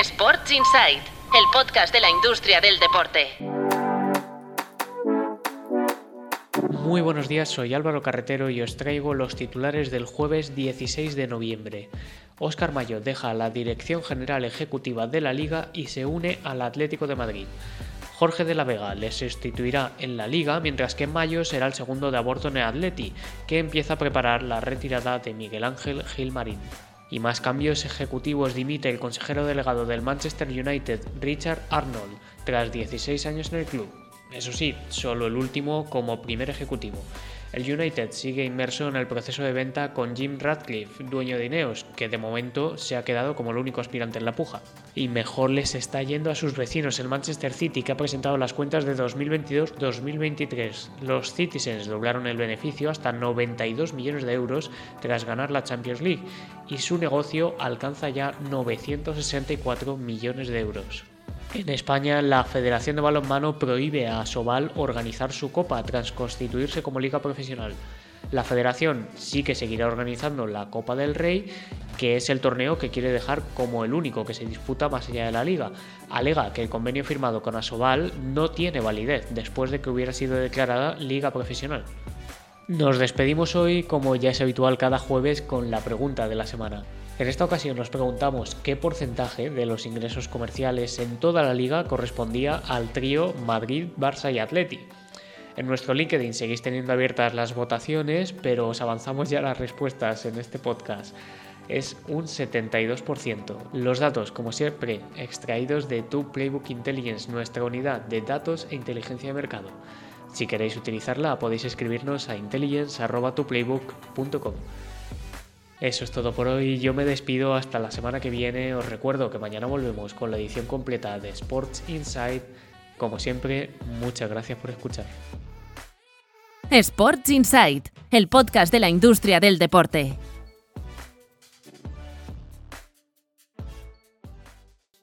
Sports Insight, el podcast de la industria del deporte. Muy buenos días, soy Álvaro Carretero y os traigo los titulares del jueves 16 de noviembre. Óscar Mayo deja la dirección general ejecutiva de la liga y se une al Atlético de Madrid. Jorge de la Vega le sustituirá en la liga, mientras que Mayo será el segundo de aborto en que empieza a preparar la retirada de Miguel Ángel Gilmarín y más cambios ejecutivos dimite el consejero delegado del Manchester United, Richard Arnold, tras 16 años en el club. Eso sí, solo el último como primer ejecutivo. El United sigue inmerso en el proceso de venta con Jim Radcliffe, dueño de Ineos, que de momento se ha quedado como el único aspirante en la puja. Y mejor les está yendo a sus vecinos el Manchester City, que ha presentado las cuentas de 2022-2023. Los Citizens doblaron el beneficio hasta 92 millones de euros tras ganar la Champions League, y su negocio alcanza ya 964 millones de euros. En España, la Federación de Balonmano prohíbe a Sobal organizar su copa tras constituirse como liga profesional. La federación sí que seguirá organizando la Copa del Rey, que es el torneo que quiere dejar como el único que se disputa más allá de la liga. Alega que el convenio firmado con Asobal no tiene validez después de que hubiera sido declarada liga profesional. Nos despedimos hoy, como ya es habitual cada jueves, con la pregunta de la semana. En esta ocasión nos preguntamos qué porcentaje de los ingresos comerciales en toda la liga correspondía al trío Madrid, Barça y Atleti. En nuestro LinkedIn seguís teniendo abiertas las votaciones, pero os avanzamos ya las respuestas en este podcast. Es un 72%. Los datos, como siempre, extraídos de tu Playbook Intelligence, nuestra unidad de datos e inteligencia de mercado. Si queréis utilizarla, podéis escribirnos a intelligence.tuplaybook.com. Eso es todo por hoy. Yo me despido hasta la semana que viene. Os recuerdo que mañana volvemos con la edición completa de Sports Insight. Como siempre, muchas gracias por escuchar. Sports Insight, el podcast de la industria del deporte.